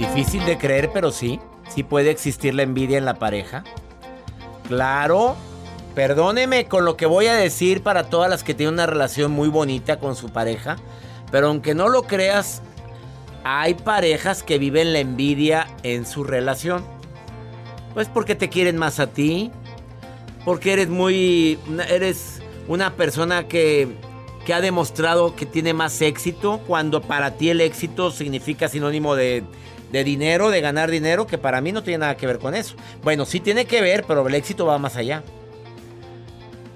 Difícil de creer, pero sí, sí puede existir la envidia en la pareja. Claro, perdóneme con lo que voy a decir para todas las que tienen una relación muy bonita con su pareja, pero aunque no lo creas, hay parejas que viven la envidia en su relación. Pues porque te quieren más a ti, porque eres muy eres una persona que que ha demostrado que tiene más éxito cuando para ti el éxito significa sinónimo de, de dinero, de ganar dinero, que para mí no tiene nada que ver con eso. Bueno, sí tiene que ver, pero el éxito va más allá.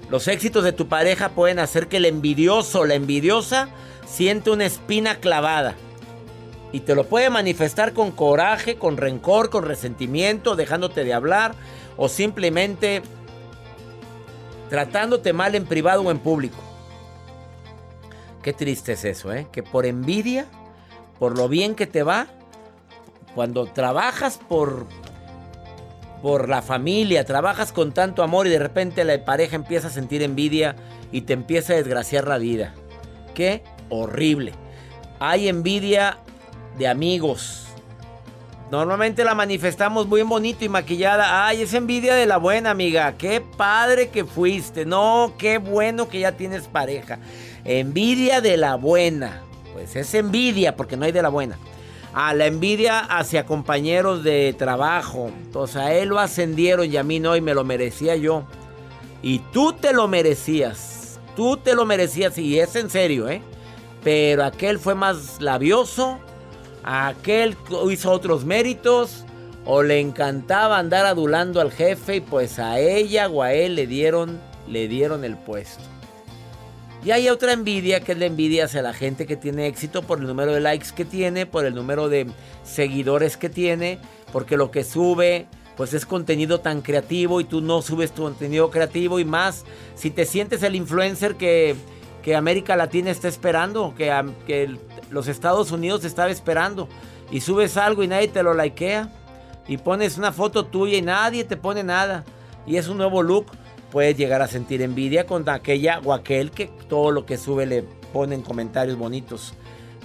Los éxitos de tu pareja pueden hacer que el envidioso la envidiosa siente una espina clavada. Y te lo puede manifestar con coraje, con rencor, con resentimiento, dejándote de hablar o simplemente tratándote mal en privado o en público. Qué triste es eso, ¿eh? Que por envidia, por lo bien que te va, cuando trabajas por por la familia, trabajas con tanto amor y de repente la pareja empieza a sentir envidia y te empieza a desgraciar la vida. Qué horrible. Hay envidia de amigos. Normalmente la manifestamos muy bonito y maquillada. Ay, es envidia de la buena amiga. Qué padre que fuiste. No, qué bueno que ya tienes pareja. Envidia de la buena. Pues es envidia porque no hay de la buena. A la envidia hacia compañeros de trabajo. Entonces a él lo ascendieron y a mí no y me lo merecía yo. Y tú te lo merecías. Tú te lo merecías y es en serio, ¿eh? Pero aquel fue más labioso. Aquel hizo otros méritos. O le encantaba andar adulando al jefe y pues a ella o a él le dieron, le dieron el puesto. Y hay otra envidia que es la envidia hacia la gente que tiene éxito por el número de likes que tiene, por el número de seguidores que tiene, porque lo que sube pues es contenido tan creativo y tú no subes tu contenido creativo. Y más si te sientes el influencer que, que América Latina está esperando, que, que los Estados Unidos estaba esperando y subes algo y nadie te lo likea y pones una foto tuya y nadie te pone nada y es un nuevo look, puedes llegar a sentir envidia con aquella o aquel que todo lo que sube le ponen comentarios bonitos.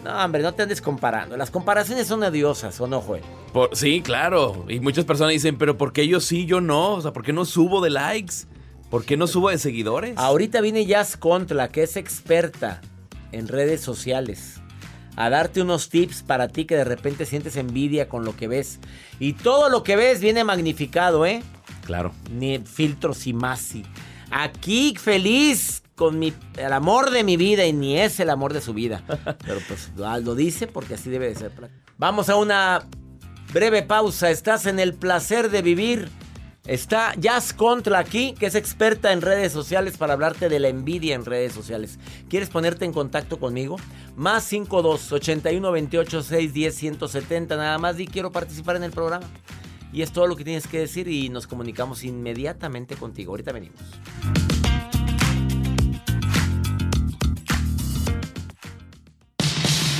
No, hombre, no te andes comparando. Las comparaciones son odiosas, ¿o no, Joel? Por- sí, claro. Y muchas personas dicen, pero ¿por qué yo sí, yo no? O sea, ¿por qué no subo de likes? ¿Por qué no subo de seguidores? Ahorita viene Jazz Contra, que es experta en redes sociales, a darte unos tips para ti que de repente sientes envidia con lo que ves. Y todo lo que ves viene magnificado, ¿eh? Claro. Ni filtros y más. y- Aquí feliz con mi, el amor de mi vida y ni es el amor de su vida. Pero pues lo lo dice porque así debe de ser. Vamos a una breve pausa. Estás en el placer de vivir. Está Jazz Contra aquí, que es experta en redes sociales para hablarte de la envidia en redes sociales. ¿Quieres ponerte en contacto conmigo? Más 52 81 28 610 170. Nada más di quiero participar en el programa. Y es todo lo que tienes que decir y nos comunicamos inmediatamente contigo. Ahorita venimos.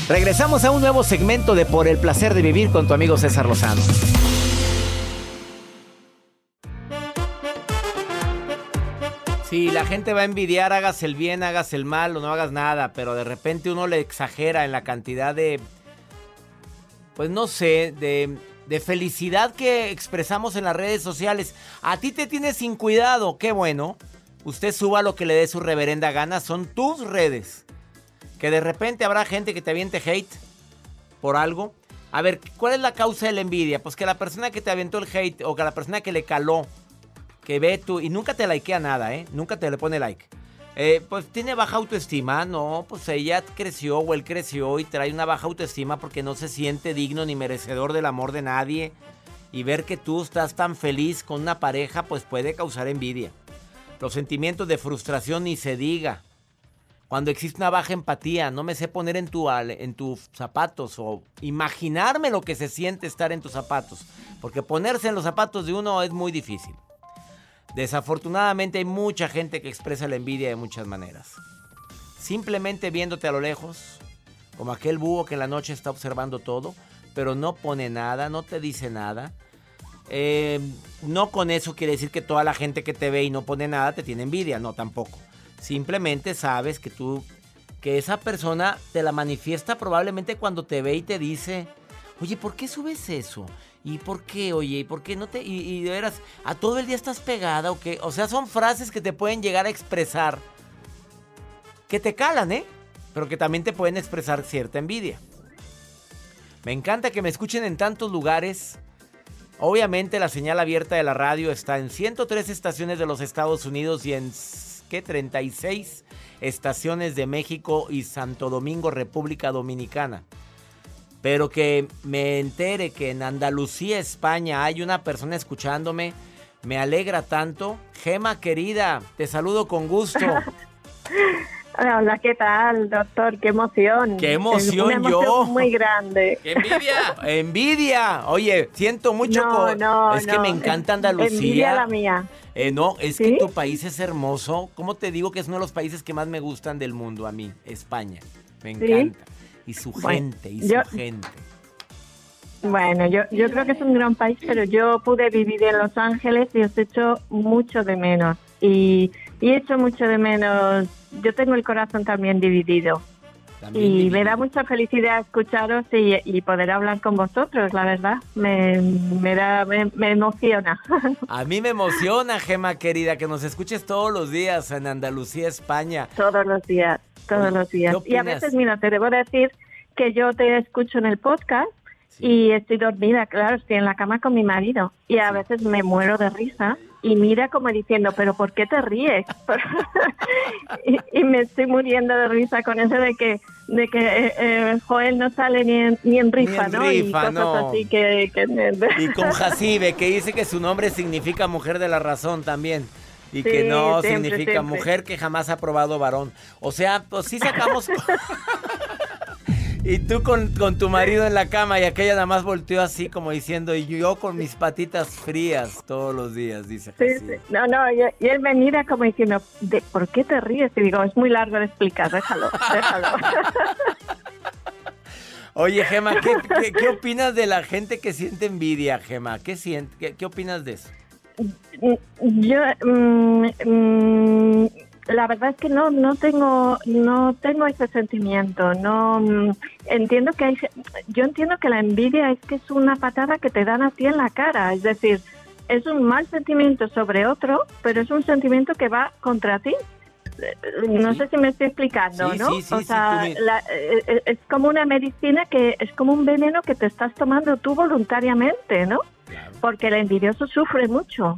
Regresamos a un nuevo segmento de Por el placer de vivir con tu amigo César Lozano. Si la gente va a envidiar, hagas el bien, hagas el mal o no hagas nada, pero de repente uno le exagera en la cantidad de, pues no sé, de, de felicidad que expresamos en las redes sociales. A ti te tienes sin cuidado, qué bueno. Usted suba lo que le dé su reverenda gana, son tus redes. Que de repente habrá gente que te aviente hate por algo. A ver, ¿cuál es la causa de la envidia? Pues que la persona que te aventó el hate o que la persona que le caló, que ve tú y nunca te likea nada, ¿eh? Nunca te le pone like. Eh, pues tiene baja autoestima, no, pues ella creció o él creció y trae una baja autoestima porque no se siente digno ni merecedor del amor de nadie. Y ver que tú estás tan feliz con una pareja, pues puede causar envidia. Los sentimientos de frustración ni se diga. Cuando existe una baja empatía, no me sé poner en, tu, en tus zapatos o imaginarme lo que se siente estar en tus zapatos. Porque ponerse en los zapatos de uno es muy difícil. Desafortunadamente hay mucha gente que expresa la envidia de muchas maneras. Simplemente viéndote a lo lejos, como aquel búho que en la noche está observando todo, pero no pone nada, no te dice nada. Eh, no con eso quiere decir que toda la gente que te ve y no pone nada te tiene envidia, no tampoco. Simplemente sabes que tú, que esa persona te la manifiesta probablemente cuando te ve y te dice, oye, ¿por qué subes eso? ¿Y por qué, oye? ¿Y por qué no te.? Y, de veras, ¿a todo el día estás pegada o qué? O sea, son frases que te pueden llegar a expresar. Que te calan, ¿eh? Pero que también te pueden expresar cierta envidia. Me encanta que me escuchen en tantos lugares. Obviamente la señal abierta de la radio está en 103 estaciones de los Estados Unidos y en ¿qué? 36 estaciones de México y Santo Domingo, República Dominicana. Pero que me entere que en Andalucía, España, hay una persona escuchándome, me alegra tanto. Gema querida, te saludo con gusto. Hola, ¿qué tal, doctor? Qué emoción. Qué emoción, Una yo. Muy grande. ¡Qué envidia! ¡Envidia! Oye, siento mucho. No, no, es que me encanta Andalucía. Envidia la mía. Eh, no, es ¿Sí? que tu país es hermoso. ¿Cómo te digo que es uno de los países que más me gustan del mundo a mí? España. Me ¿Sí? Y su gente, y yo- su gente. Bueno, yo, yo creo que es un gran país, pero yo pude vivir en Los Ángeles y os echo mucho de menos. Y, y echo mucho de menos. Yo tengo el corazón también dividido. También y me da mucha felicidad escucharos y, y poder hablar con vosotros, la verdad. Me, me, da, me, me emociona. A mí me emociona, Gema querida, que nos escuches todos los días en Andalucía, España. Todos los días, todos los días. ¿qué Y a veces, mira, te debo decir que yo te escucho en el podcast y estoy dormida, claro, estoy en la cama con mi marido y a veces me muero de risa y mira como diciendo, pero ¿por qué te ríes? y, y me estoy muriendo de risa con eso de que de que eh, eh, Joel no sale ni en, ni en rifa, en ¿no? y rifa, cosas no. así que... que Y con Jacibe, que dice que su nombre significa mujer de la razón también. Y Sí, que no siempre, significa siempre. mujer que jamás ha probado varón. O sea, pues sí sacamos. y tú con, con tu marido en la cama y aquella nada más volteó así como diciendo, y yo con mis patitas frías todos los días, dice Sí, sí. No, no, y, y él me mira como diciendo, "¿De- ¿por qué te ríes? Y digo, es muy largo de explicar, déjalo, déjalo. Oye, Gema, ¿qué, qué, qué opinas de la gente que siente envidia, Gema? ¿Qué, siente, qué, qué opinas de eso? Yo, mm, mm, la verdad es que no, no tengo, no tengo ese sentimiento. No mm, entiendo que hay, yo entiendo que la envidia es que es una patada que te dan a ti en la cara. Es decir, es un mal sentimiento sobre otro, pero es un sentimiento que va contra ti. No sé si me estoy explicando, Sí, ¿no? sí, sí, o sea, me- la- eh, eh, es como una medicina que es como un veneno que te estás tomando tú voluntariamente, ¿no? Porque el envidioso sufre mucho.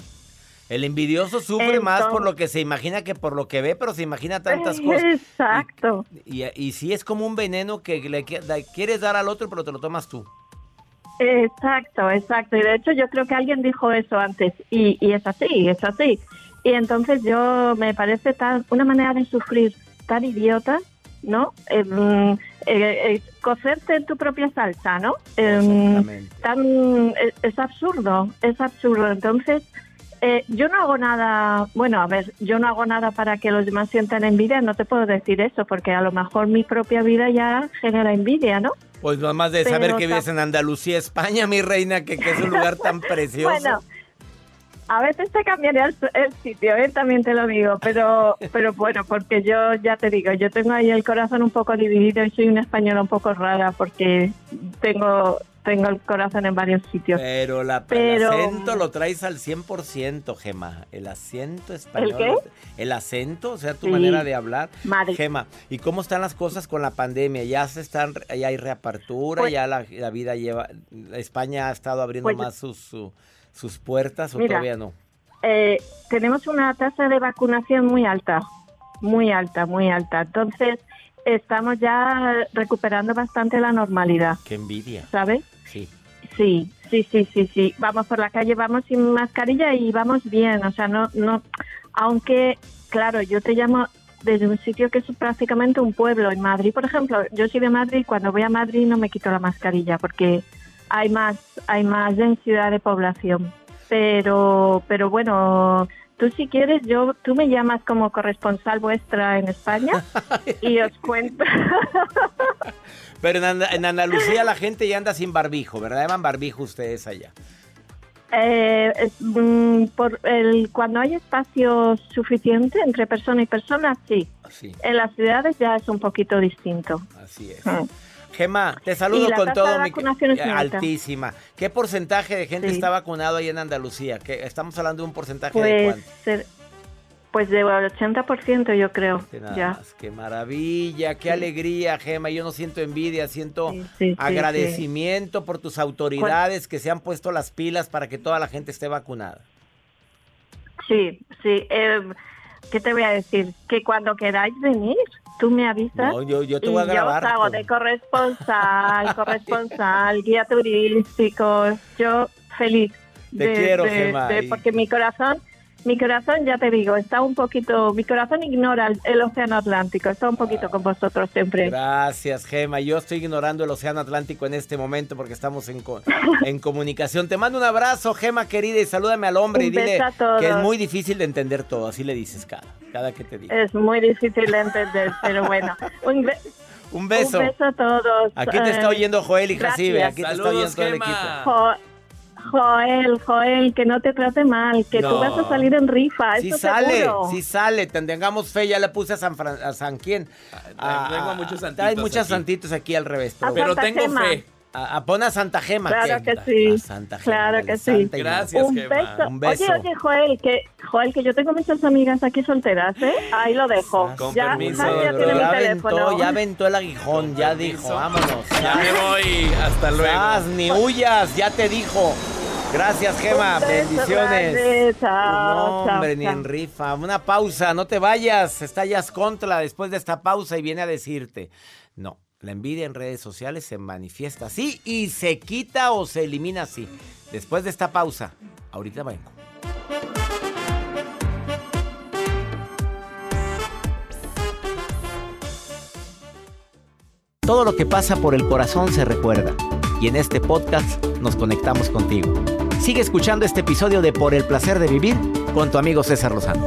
El envidioso sufre más por lo que se imagina que por lo que ve, pero se imagina tantas cosas. Exacto. Y, y sí es como un veneno que le, le quieres dar al otro, pero te lo tomas tú. Exacto, exacto. Y de hecho yo creo que alguien dijo eso antes y, y es así, es así. Y entonces yo me parece tan una manera de sufrir tan idiota, ¿no? Em, eh, eh, cocerte en tu propia salsa, ¿no? Em, tan es, es absurdo, es absurdo. Entonces eh, yo no hago nada, bueno, a ver, yo no hago nada para que los demás sientan envidia, no te puedo decir eso, porque a lo mejor mi propia vida ya genera envidia, ¿no? Pues nomás de saber Pero que vives en Andalucía, España, mi reina, que, que es un lugar tan precioso. Bueno, a veces te cambiaría el, el sitio, ¿eh? también te lo digo, pero, pero bueno, porque yo ya te digo, yo tengo ahí el corazón un poco dividido y soy una española un poco rara porque tengo, tengo el corazón en varios sitios. Pero la, Pero- el acento lo traes al 100%, Gema. El acento español. qué? El acento, o sea, tu Sí. manera de hablar. Madre. Gema, ¿y cómo están las cosas con la pandemia? ¿Ya se están, ya hay reapertura? Pues- ¿Ya la, la vida lleva... España ha estado abriendo Pues- más sus, su- sus puertas o Mira, todavía no? Eh, tenemos una tasa de vacunación muy alta, muy alta, muy alta. Entonces, estamos ya recuperando bastante la normalidad, Qué envidia. ¿sabes? Sí. Sí, sí, sí, sí, sí. Vamos por la calle, vamos sin mascarilla y vamos bien. O sea, no, no. Aunque, claro, yo te llamo desde un sitio que es prácticamente un pueblo. En Madrid, por ejemplo, yo soy de Madrid y cuando voy a Madrid no me quito la mascarilla porque hay más, hay más densidad de población. Pero, pero bueno, tú si quieres, yo, tú me llamas como corresponsal vuestra en España y os cuento. Pero en, Anda- en Andalucía la gente ya anda sin barbijo, ¿verdad? Llevan barbijo ustedes allá. Eh, mm, por el, cuando hay espacio suficiente entre persona y persona, sí. Sí, En las ciudades ya es un poquito distinto. así es. Mm. Gema, te saludo con todo mi altísima. ¿Qué porcentaje de gente Sí. está vacunado ahí en Andalucía? ¿Qué- estamos hablando de un porcentaje de Pues, cuánto? Pues de 80% yo creo. Ya. más, qué maravilla, qué alegría, Gema. Yo no siento envidia, siento Sí, sí, sí, agradecimiento por tus autoridades que se han puesto las pilas para que toda la gente esté vacunada. Sí, sí. eh, ¿Qué te voy a decir? Que cuando queráis venir, tú me avisas. No, yo, yo te voy a grabar. Yo hago de corresponsal, corresponsal, guía turístico. Yo feliz. Te de- quiero, de- y- porque mi corazón, mi corazón, ya te digo, está un poquito, mi corazón ignora el, el océano Atlántico, está un poquito con vosotros siempre. Gracias, Gema. Yo estoy ignorando el Océano Atlántico en este momento porque estamos en, co- en comunicación. Te mando un abrazo, Gema querida, y salúdame al hombre Un y dile beso a todos. que es muy difícil de entender todo. Así le dices cada, cada que te digo. Es muy difícil de entender, pero bueno. Un, be- Un beso. un beso a todos. Aquí te está Eh, oyendo Joel y Jacibe. Aquí te está oyendo todo el Gema. equipo. Jo- Joel, Joel, que no te trate mal, que No. tú vas a salir en rifa, Sí eso sale, sí sale. Tengamos fe, ya le puse a San, Fran- a San quién. Ah, tengo a muchos santitos Hay muchos aquí. santitos aquí al revés. Pero, tengo Gema. fe. a, a- pon a Santa Gema. Claro que sí, A Santa Gema, claro que sí. Gracias, un Gema. beso. Un beso. Oye, oye, Joel, que Joel, que yo tengo muchas amigas aquí solteras, ¿eh? Ahí lo dejo. Con ya, permiso, ya tiene mi ya aventó, ya aventó el aguijón, ya dijo, vámonos. Ya me voy. Hasta luego. Sas, ni huyas, ya te dijo. Gracias, Gema. Bendiciones. grande, chao, no, chao, hombre, ni en rifa. Una pausa, no te vayas. Jazz Contra después de esta pausa y viene a decirte. No, la envidia en redes sociales se manifiesta así y se quita o se elimina así. Después de esta pausa, ahorita vengo. Todo lo que pasa por el corazón se recuerda. Y en este podcast nos conectamos contigo. Sigue escuchando este episodio de Por el placer de vivir con tu amigo César Lozano.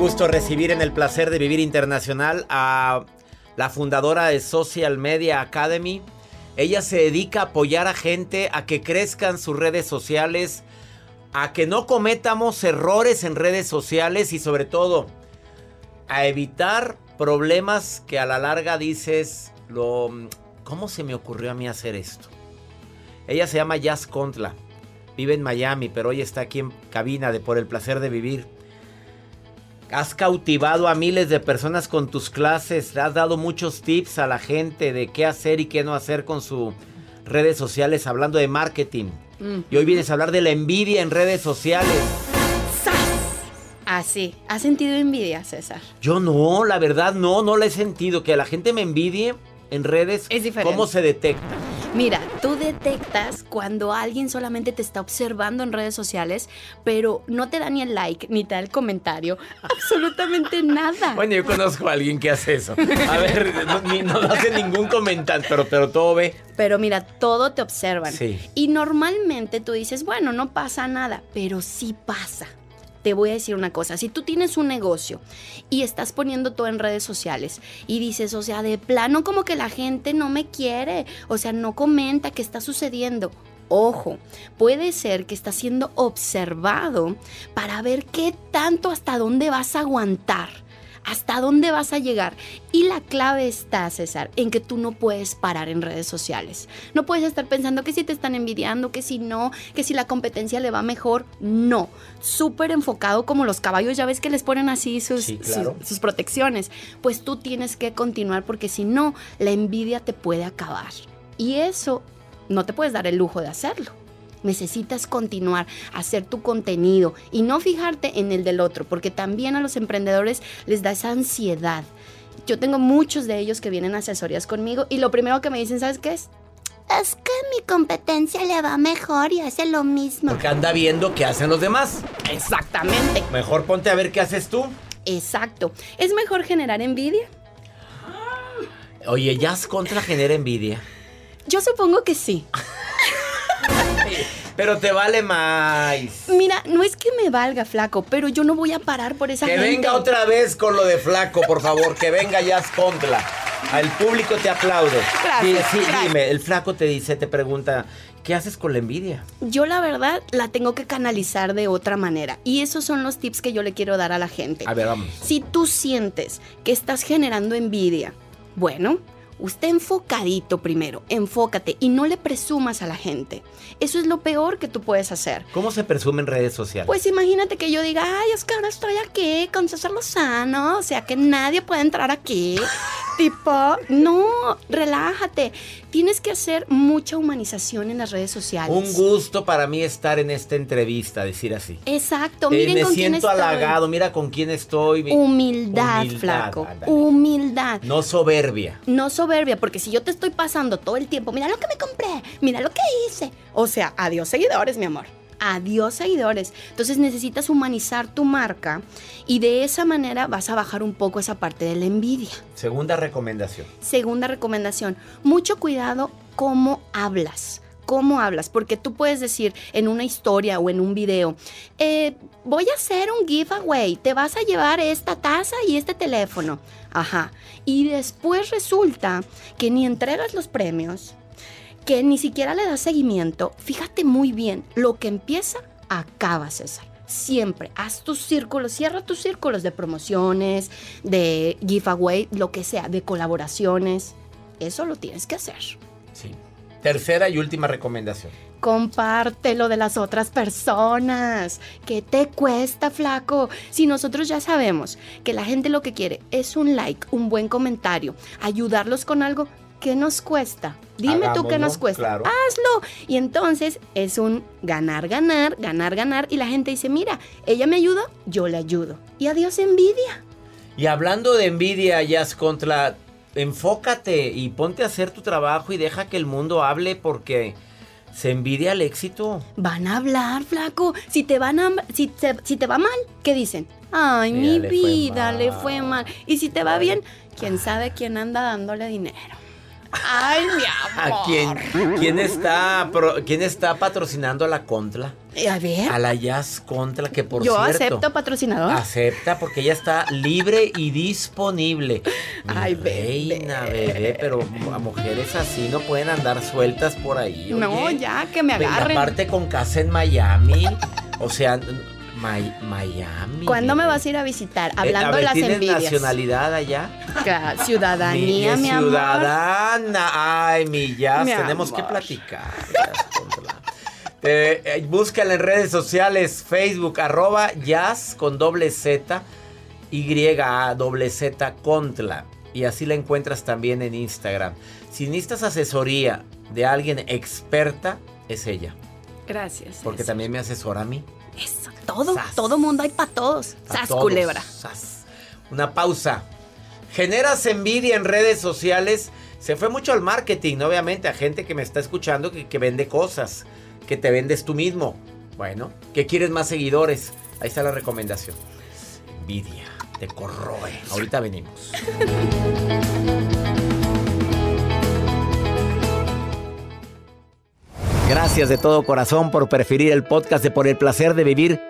Gusto recibir en el placer de vivir internacional a la fundadora de Social Media Academy. Ella se dedica a apoyar a gente a que crezcan sus redes sociales, a que no cometamos errores en redes sociales y sobre todo a evitar problemas que a la larga dices, lo, ¿cómo se me ocurrió a mí hacer esto? Ella se llama Jazz Contla, vive en Miami, pero hoy está aquí en cabina de Por el Placer de Vivir. Has cautivado a miles de personas con tus clases, has dado muchos tips a la gente de qué hacer y qué no hacer con sus redes sociales, hablando de marketing. Mm. Y hoy vienes a hablar de la envidia en redes sociales. Así. ¿Has sentido envidia, César? Yo no, la verdad no, no la he sentido. Que la gente me envidie en redes. Es diferente. ¿Cómo se detecta? Mira, tú detectas cuando alguien solamente te está observando en redes sociales, pero no te da ni el like, ni te da el comentario, absolutamente nada. Bueno, yo conozco a alguien que hace eso. A ver, no, ni- no hace ningún comentario, pero, pero todo ve. Pero mira, todo te observan. Sí. Y normalmente tú dices, bueno, no pasa nada, pero sí pasa. Te voy a decir una cosa, si tú tienes un negocio y estás poniendo todo en redes sociales y dices, o sea, de plano como que la gente no me quiere, o sea, no comenta qué está sucediendo. Ojo, puede ser que estás siendo observado para ver qué tanto hasta dónde vas a aguantar, hasta dónde vas a llegar. Y la clave está, César, en que tú no puedes parar en redes sociales. No puedes estar pensando que si te están envidiando, que si no, que si la competencia le va mejor. No, súper enfocado como los caballos, ya ves que les ponen así sus, Sí, claro. sus, sus protecciones. Pues tú tienes que continuar porque si no, la envidia te puede acabar. Y eso no te puedes dar el lujo de hacerlo. Necesitas continuar, hacer tu contenido y no fijarte en el del otro, porque también a los emprendedores les da esa ansiedad. Yo tengo muchos de ellos que vienen a asesorías conmigo y lo primero que me dicen, ¿sabes qué es? Es que mi competencia le va mejor y hace lo mismo. Porque anda viendo qué hacen los demás. Exactamente. Mejor ponte a ver qué haces tú. Exacto. ¿Es mejor generar envidia? Oye, Jazz Contra genera envidia. Yo supongo que sí. Pero te vale más. Mira, no es que me valga flaco, pero yo no voy a parar por esa Que gente. venga otra vez con lo de flaco, por favor. Que venga Jazz Contra. Al público te aplaude. Gracias, Sí, sí, gracias. dime, el flaco te dice, te pregunta, ¿qué haces con la envidia? Yo la verdad la tengo que canalizar de otra manera. Y esos son los tips que yo le quiero dar a la gente. A ver, vamos. Si tú sientes que estás generando envidia, bueno, usted enfocadito primero, enfócate y no le presumas a la gente. Eso es lo peor que tú puedes hacer. ¿Cómo se presume en redes sociales? Pues imagínate que yo diga, ay, es que ahora estoy aquí con César Lozano, o sea que nadie puede entrar aquí. Tipo, no, relájate. Tienes que hacer mucha humanización en las redes sociales. Un gusto para mí estar en esta entrevista, decir así. Exacto, Eh, miren me con quién siento estoy. halagado, mira con quién estoy. mi- Humildad, Humildad, flaco. ándale. Humildad. No soberbia. No soberbia, porque si yo te estoy pasando todo el tiempo, mira lo que me compré, mira lo que hice. O sea, adiós seguidores, mi amor. Adiós seguidores. Entonces necesitas humanizar tu marca y de esa manera vas a bajar un poco esa parte de la envidia. Segunda recomendación. Segunda recomendación, mucho cuidado cómo hablas. ¿Cómo hablas? Porque tú puedes decir en una historia o en un video, eh, voy a hacer un giveaway, te vas a llevar esta taza y este teléfono. Ajá. Y después resulta que ni entregas los premios, que ni siquiera le das seguimiento. Fíjate muy bien, lo que empieza, acaba, César. Siempre, haz tus círculos, cierra tus círculos de promociones, de giveaway, lo que sea, de colaboraciones. Eso lo tienes que hacer. Sí. Tercera y última recomendación. Compártelo de las otras personas. ¿Qué te cuesta, flaco? Si nosotros ya sabemos que la gente lo que quiere es un like, un buen comentario, ayudarlos con algo, ¿qué nos cuesta? Dime tú qué nos cuesta. claro. Hazlo. Y entonces es un ganar, ganar, ganar, ganar. Y la gente dice, mira, ella me ayuda, yo le ayudo. Y adiós envidia. Y hablando de envidia, Jazz contra, enfócate y ponte a hacer tu trabajo y deja que el mundo hable porque se envidia el éxito. Van a hablar, flaco. Si te van a, si te, si te va mal, ¿qué dicen? Ay, Mira, mi le fue vida, le fue mal. Y si te va bien, quién sabe quién anda dándole dinero. Ay, mi amor. ¿A quién, quién está, pro- quién está patrocinando a la Contra? Eh, A ver. A la Jazz Contra, que por Yo cierto... acepto patrocinador. Acepta porque ella está libre y disponible. Mi Ay, reina, bebé, pero a mujeres así no pueden andar sueltas por ahí. No, oye. ya, que me Y agarren. aparte con casa en Miami. O sea, Mi- Miami. ¿Cuándo me vas a ir a visitar? Eh, a Hablando ver, de las ¿tienes envidias. nacionalidad allá? Ciudadanía, Mi- mi amor. ciudadana. Ay, mi jazz, Mi tenemos que platicar. Jazz Contra. Eh, eh, búscala en redes sociales, Facebook, arroba jazz con doble Z, Y A doble Z Contla. Y así la encuentras también en Instagram. Si necesitas asesoría de alguien experta, es ella. Gracias. Porque también me asesora a mí. Eso, todo, todo mundo hay para todos. Sas, todos. culebra. Sas. Una pausa. Generas envidia en redes sociales. Se fue mucho al marketing, ¿no? obviamente, a gente que me está escuchando que, que vende cosas, que te vendes tú mismo. Bueno, que quieres más seguidores. Ahí está la recomendación. Envidia, te corroe. Ahorita venimos. Gracias de todo corazón por preferir el podcast de Por el placer de vivir